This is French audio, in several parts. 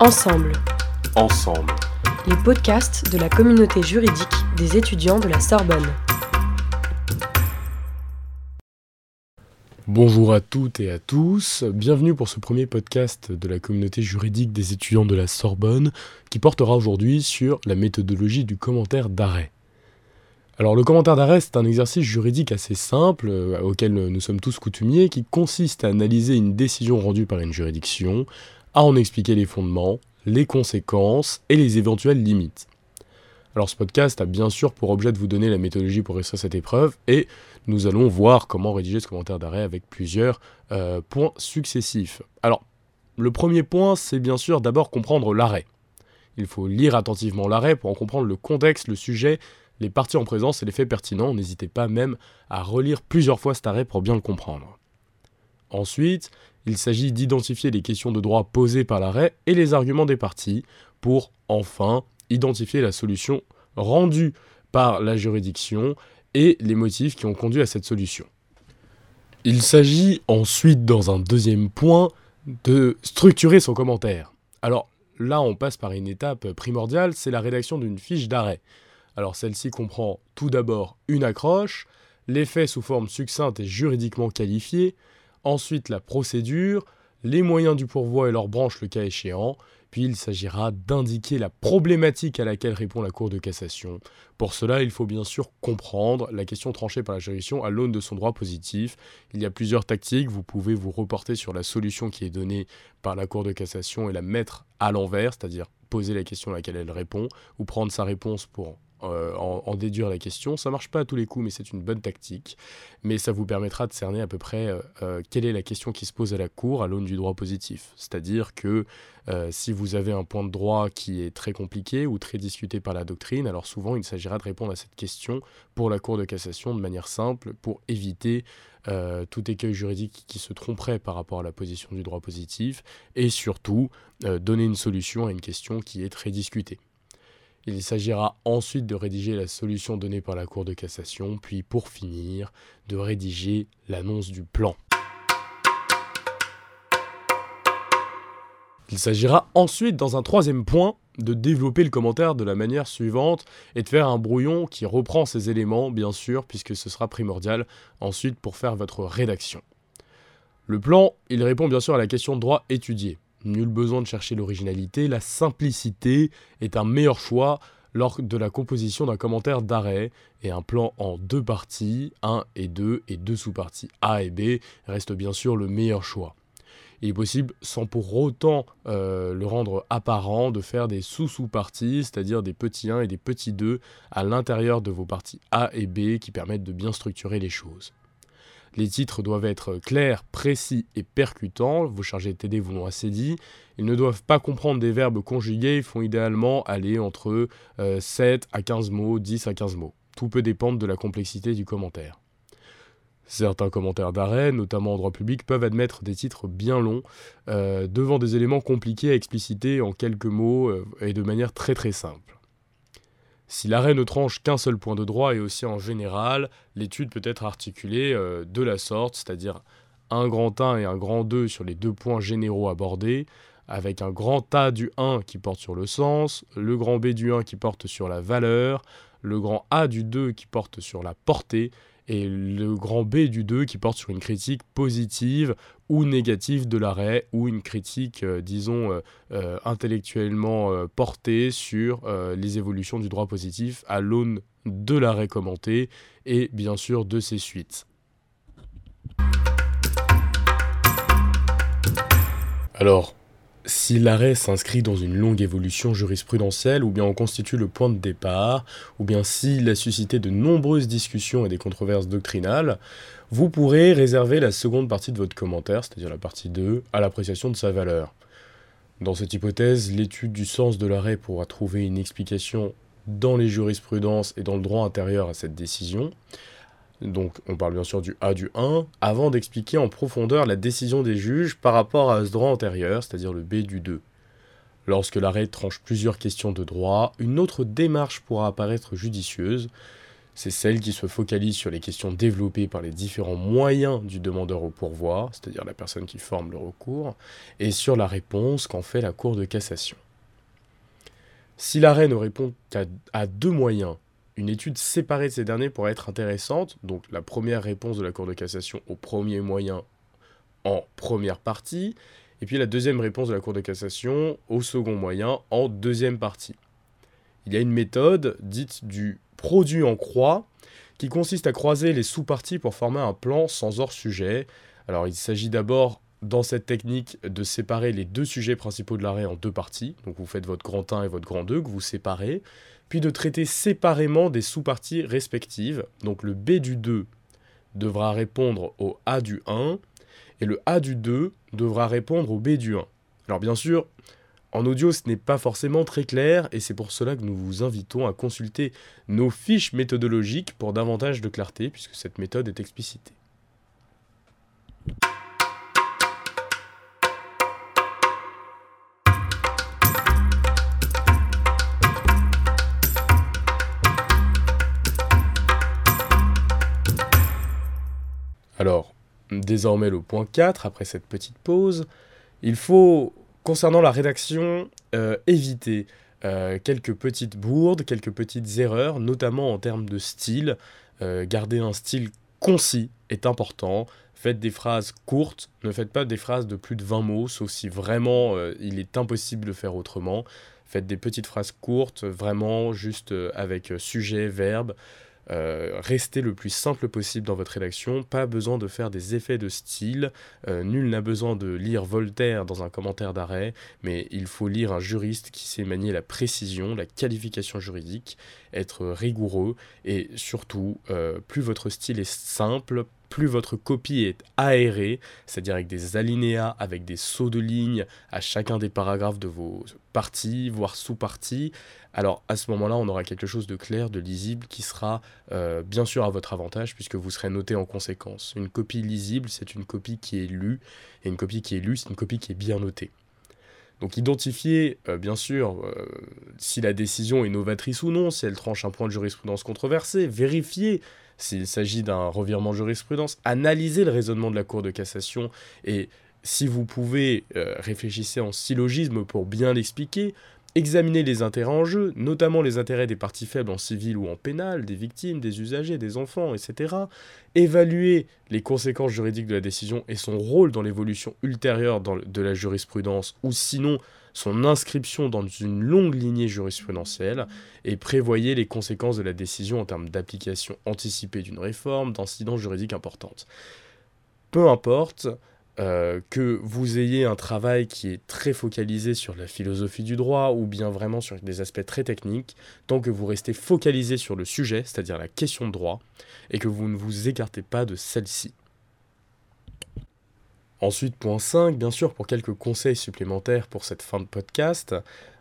Ensemble, Ensemble. les podcasts de la communauté juridique des étudiants de la Sorbonne. Bonjour à toutes et à tous, bienvenue pour ce premier podcast de la communauté juridique des étudiants de la Sorbonne qui portera aujourd'hui sur la méthodologie du commentaire d'arrêt. Alors le commentaire d'arrêt c'est un exercice juridique assez simple euh, auquel nous sommes tous coutumiers qui consiste à analyser une décision rendue par une juridiction, à en expliquer les fondements, les conséquences et les éventuelles limites. Alors ce podcast a bien sûr pour objet de vous donner la méthodologie pour réussir cette épreuve et nous allons voir comment rédiger ce commentaire d'arrêt avec plusieurs euh, points successifs. Alors le premier point c'est bien sûr d'abord comprendre l'arrêt. Il faut lire attentivement l'arrêt pour en comprendre le contexte, le sujet, les parties en présence et les faits pertinents. N'hésitez pas même à relire plusieurs fois cet arrêt pour bien le comprendre. Ensuite, il s'agit d'identifier les questions de droit posées par l'arrêt et les arguments des parties pour enfin identifier la solution rendue par la juridiction et les motifs qui ont conduit à cette solution. Il s'agit ensuite, dans un deuxième point, de structurer son commentaire. Alors là, on passe par une étape primordiale, c'est la rédaction d'une fiche d'arrêt. Alors celle-ci comprend tout d'abord une accroche, les faits sous forme succincte et juridiquement qualifiée, ensuite la procédure, les moyens du pourvoi et leurs branches le cas échéant, puis il s'agira d'indiquer la problématique à laquelle répond la Cour de cassation. Pour cela, il faut bien sûr comprendre la question tranchée par la juridiction à l'aune de son droit positif. Il y a plusieurs tactiques, vous pouvez vous reporter sur la solution qui est donnée par la Cour de cassation et la mettre à l'envers, c'est-à-dire poser la question à laquelle elle répond, ou prendre sa réponse pour euh, en, déduire la question. Ça marche pas à tous les coups, mais c'est une bonne tactique. Mais ça vous permettra de cerner à peu près euh, euh, quelle est la question qui se pose à la Cour à l'aune du droit positif. C'est-à-dire que si vous avez un point de droit qui est très compliqué ou très discuté par la doctrine, alors souvent il s'agira de répondre à cette question pour la Cour de cassation de manière simple pour éviter tout écueil juridique qui se tromperait par rapport à la position du droit positif et surtout donner une solution à une question qui est très discutée. Il s'agira ensuite de rédiger la solution donnée par la Cour de cassation, puis pour finir, de rédiger l'annonce du plan. Il s'agira ensuite, dans un troisième point, de développer le commentaire de la manière suivante et de faire un brouillon qui reprend ces éléments, bien sûr, puisque ce sera primordial ensuite pour faire votre rédaction. Le plan, il répond bien sûr à la question de droit étudiée. Nul besoin de chercher l'originalité, la simplicité est un meilleur choix lors de la composition d'un commentaire d'arrêt et un plan en deux parties, 1 et 2 et deux sous-parties A et B reste bien sûr le meilleur choix. Il est possible, sans pour autant euh, le rendre apparent, de faire des sous-sous-parties, c'est-à-dire des petits 1 et des petits 2 à l'intérieur de vos parties A et B qui permettent de bien structurer les choses. Les titres doivent être clairs, précis et percutants. Vos chargés de TD vous l'ont assez dit. Ils ne doivent pas comprendre des verbes conjugués. Ils font idéalement aller entre euh, 7 à 15 mots, 10 à 15 mots. Tout peut dépendre de la complexité du commentaire. Certains commentaires d'arrêt, notamment en droit public, peuvent admettre des titres bien longs, euh, devant des éléments compliqués à expliciter en quelques mots euh, et de manière très très simple. Si l'arrêt ne tranche qu'un seul point de droit et aussi en général, l'étude peut être articulée euh, de la sorte, c'est-à-dire un grand 1 et un grand 2 sur les deux points généraux abordés, avec un grand A du 1 qui porte sur le sens, le grand B du 1 qui porte sur la valeur, le grand A du 2 qui porte sur la portée, et le grand B du 2 qui porte sur une critique positive ou négative de l'arrêt, ou une critique, euh, disons, euh, euh, intellectuellement portée sur les évolutions du droit positif à l'aune de l'arrêt commenté et bien sûr de ses suites. Alors, si l'arrêt s'inscrit dans une longue évolution jurisprudentielle, ou bien en constitue le point de départ, ou bien s'il a suscité de nombreuses discussions et des controverses doctrinales, vous pourrez réserver la seconde partie de votre commentaire, c'est-à-dire la partie 2, à l'appréciation de sa valeur. Dans cette hypothèse, l'étude du sens de l'arrêt pourra trouver une explication dans les jurisprudences et dans le droit intérieur à cette décision. Donc on parle bien sûr du A du 1, avant d'expliquer en profondeur la décision des juges par rapport à ce droit antérieur, c'est-à-dire le B du 2. Lorsque l'arrêt tranche plusieurs questions de droit, une autre démarche pourra apparaître judicieuse, C'est celle qui se focalise sur les questions développées par les différents moyens du demandeur au pourvoi, c'est-à-dire la personne qui forme le recours, et sur la réponse qu'en fait la Cour de cassation. Si l'arrêt ne répond qu'à deux moyens, une étude séparée de ces derniers pourrait être intéressante. Donc la première réponse de la Cour de cassation au premier moyen en première partie, et puis la deuxième réponse de la Cour de cassation au second moyen en deuxième partie. Il y a une méthode dite du produit en croix qui consiste à croiser les sous-parties pour former un plan sans hors-sujet. Alors il s'agit d'abord dans cette technique de séparer les deux sujets principaux de l'arrêt en deux parties. Donc vous faites votre grand 1 et votre grand 2 que vous séparez, puis de traiter séparément des sous-parties respectives. Donc le B du 2 devra répondre au A du 1 et le A du 2 devra répondre au B du 1. Alors bien sûr, en audio, ce n'est pas forcément très clair et c'est pour cela que nous vous invitons à consulter nos fiches méthodologiques pour davantage de clarté puisque cette méthode est explicitée. Alors, désormais le point 4, après cette petite pause, il faut, concernant la rédaction, euh, éviter euh, quelques petites bourdes, quelques petites erreurs, notamment en termes de style. Euh, garder un style concis est important. Faites des phrases courtes, ne faites pas des phrases de plus de 20 mots, sauf si vraiment il est impossible de faire autrement. Faites des petites phrases courtes, vraiment juste avec sujet, verbe. Euh, restez le plus simple possible dans votre rédaction, pas besoin de faire des effets de style, euh, nul n'a besoin de lire Voltaire dans un commentaire d'arrêt, mais il faut lire un juriste qui sait manier la précision, la qualification juridique, être rigoureux, et surtout, euh, plus votre style est simple, plus votre copie est aérée, c'est-à-dire avec des alinéas, avec des sauts de ligne à chacun des paragraphes de vos parties, voire sous-parties, alors à ce moment-là, on aura quelque chose de clair, de lisible, qui sera euh, bien sûr à votre avantage, puisque vous serez noté en conséquence. Une copie lisible, c'est une copie qui est lue, et une copie qui est lue, c'est une copie qui est bien notée. Donc identifier, euh, bien sûr, euh, si la décision est novatrice ou non, si elle tranche un point de jurisprudence controversé, vérifier s'il s'agit d'un revirement de jurisprudence, analyser le raisonnement de la Cour de cassation et si vous pouvez, réfléchissez en syllogisme pour bien l'expliquer, Examiner les intérêts en jeu, notamment les intérêts des parties faibles en civil ou en pénal, des victimes, des usagers, des enfants, etc. Évaluer les conséquences juridiques de la décision et son rôle dans l'évolution ultérieure de la jurisprudence, ou sinon son inscription dans une longue lignée jurisprudentielle, et prévoyer les conséquences de la décision en termes d'application anticipée d'une réforme, d'incidents juridiques importantes. Peu importe, euh, que vous ayez un travail qui est très focalisé sur la philosophie du droit ou bien vraiment sur des aspects très techniques, tant que vous restez focalisé sur le sujet, c'est-à-dire la question de droit, et que vous ne vous écartez pas de celle-ci. Ensuite, point 5, bien sûr, pour quelques conseils supplémentaires pour cette fin de podcast,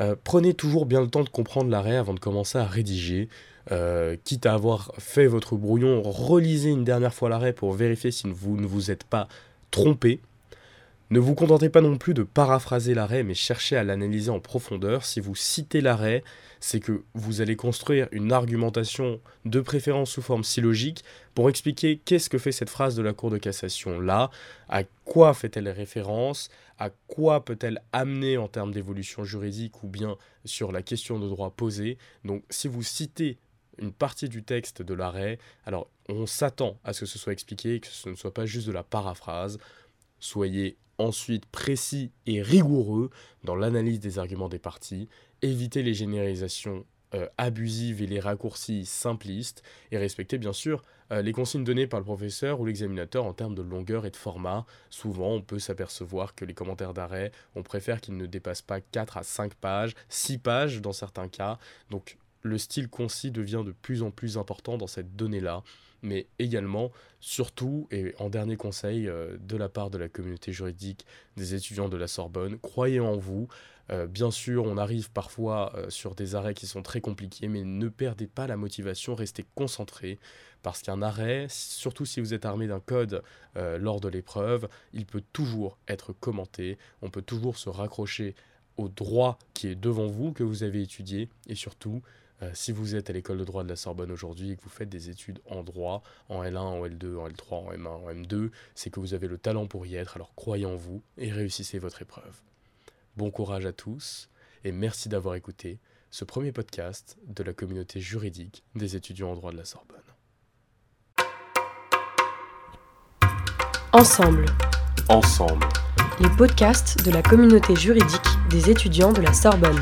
euh, prenez toujours bien le temps de comprendre l'arrêt avant de commencer à rédiger. Euh, quitte à avoir fait votre brouillon, relisez une dernière fois l'arrêt pour vérifier si vous ne vous êtes pas trompé. Ne vous contentez pas non plus de paraphraser l'arrêt, mais cherchez à l'analyser en profondeur. Si vous citez l'arrêt, c'est que vous allez construire une argumentation de préférence sous forme syllogique pour expliquer qu'est-ce que fait cette phrase de la Cour de cassation là, à quoi fait-elle référence, à quoi peut-elle amener en termes d'évolution juridique ou bien sur la question de droit posée. Donc si vous citez une partie du texte de l'arrêt. Alors, on s'attend à ce que ce soit expliqué, que ce ne soit pas juste de la paraphrase. Soyez ensuite précis et rigoureux dans l'analyse des arguments des parties. Évitez les généralisations euh, abusives et les raccourcis simplistes. Et respectez bien sûr euh, les consignes données par le professeur ou l'examinateur en termes de longueur et de format. Souvent, on peut s'apercevoir que les commentaires d'arrêt, on préfère qu'ils ne dépassent pas 4 à 5 pages, 6 pages dans certains cas. Donc, le style concis devient de plus en plus important dans cette donnée-là, mais également, surtout, et en dernier conseil euh, de la part de la communauté juridique des étudiants de la Sorbonne, croyez en vous. Euh, bien sûr, on arrive parfois euh, sur des arrêts qui sont très compliqués, mais ne perdez pas la motivation, restez concentré, parce qu'un arrêt, surtout si vous êtes armé d'un code lors de l'épreuve, il peut toujours être commenté, on peut toujours se raccrocher au droit qui est devant vous, que vous avez étudié, et surtout, Euh, si vous êtes à l'école de droit de la Sorbonne aujourd'hui et que vous faites des études en droit, en L1, en L2, en L3, en M1, en M2, c'est que vous avez le talent pour y être, alors croyez en vous et réussissez votre épreuve. Bon courage à tous et merci d'avoir écouté ce premier podcast de la communauté juridique des étudiants en droit de la Sorbonne. Ensemble. Ensemble. Les podcasts de la communauté juridique des étudiants de la Sorbonne.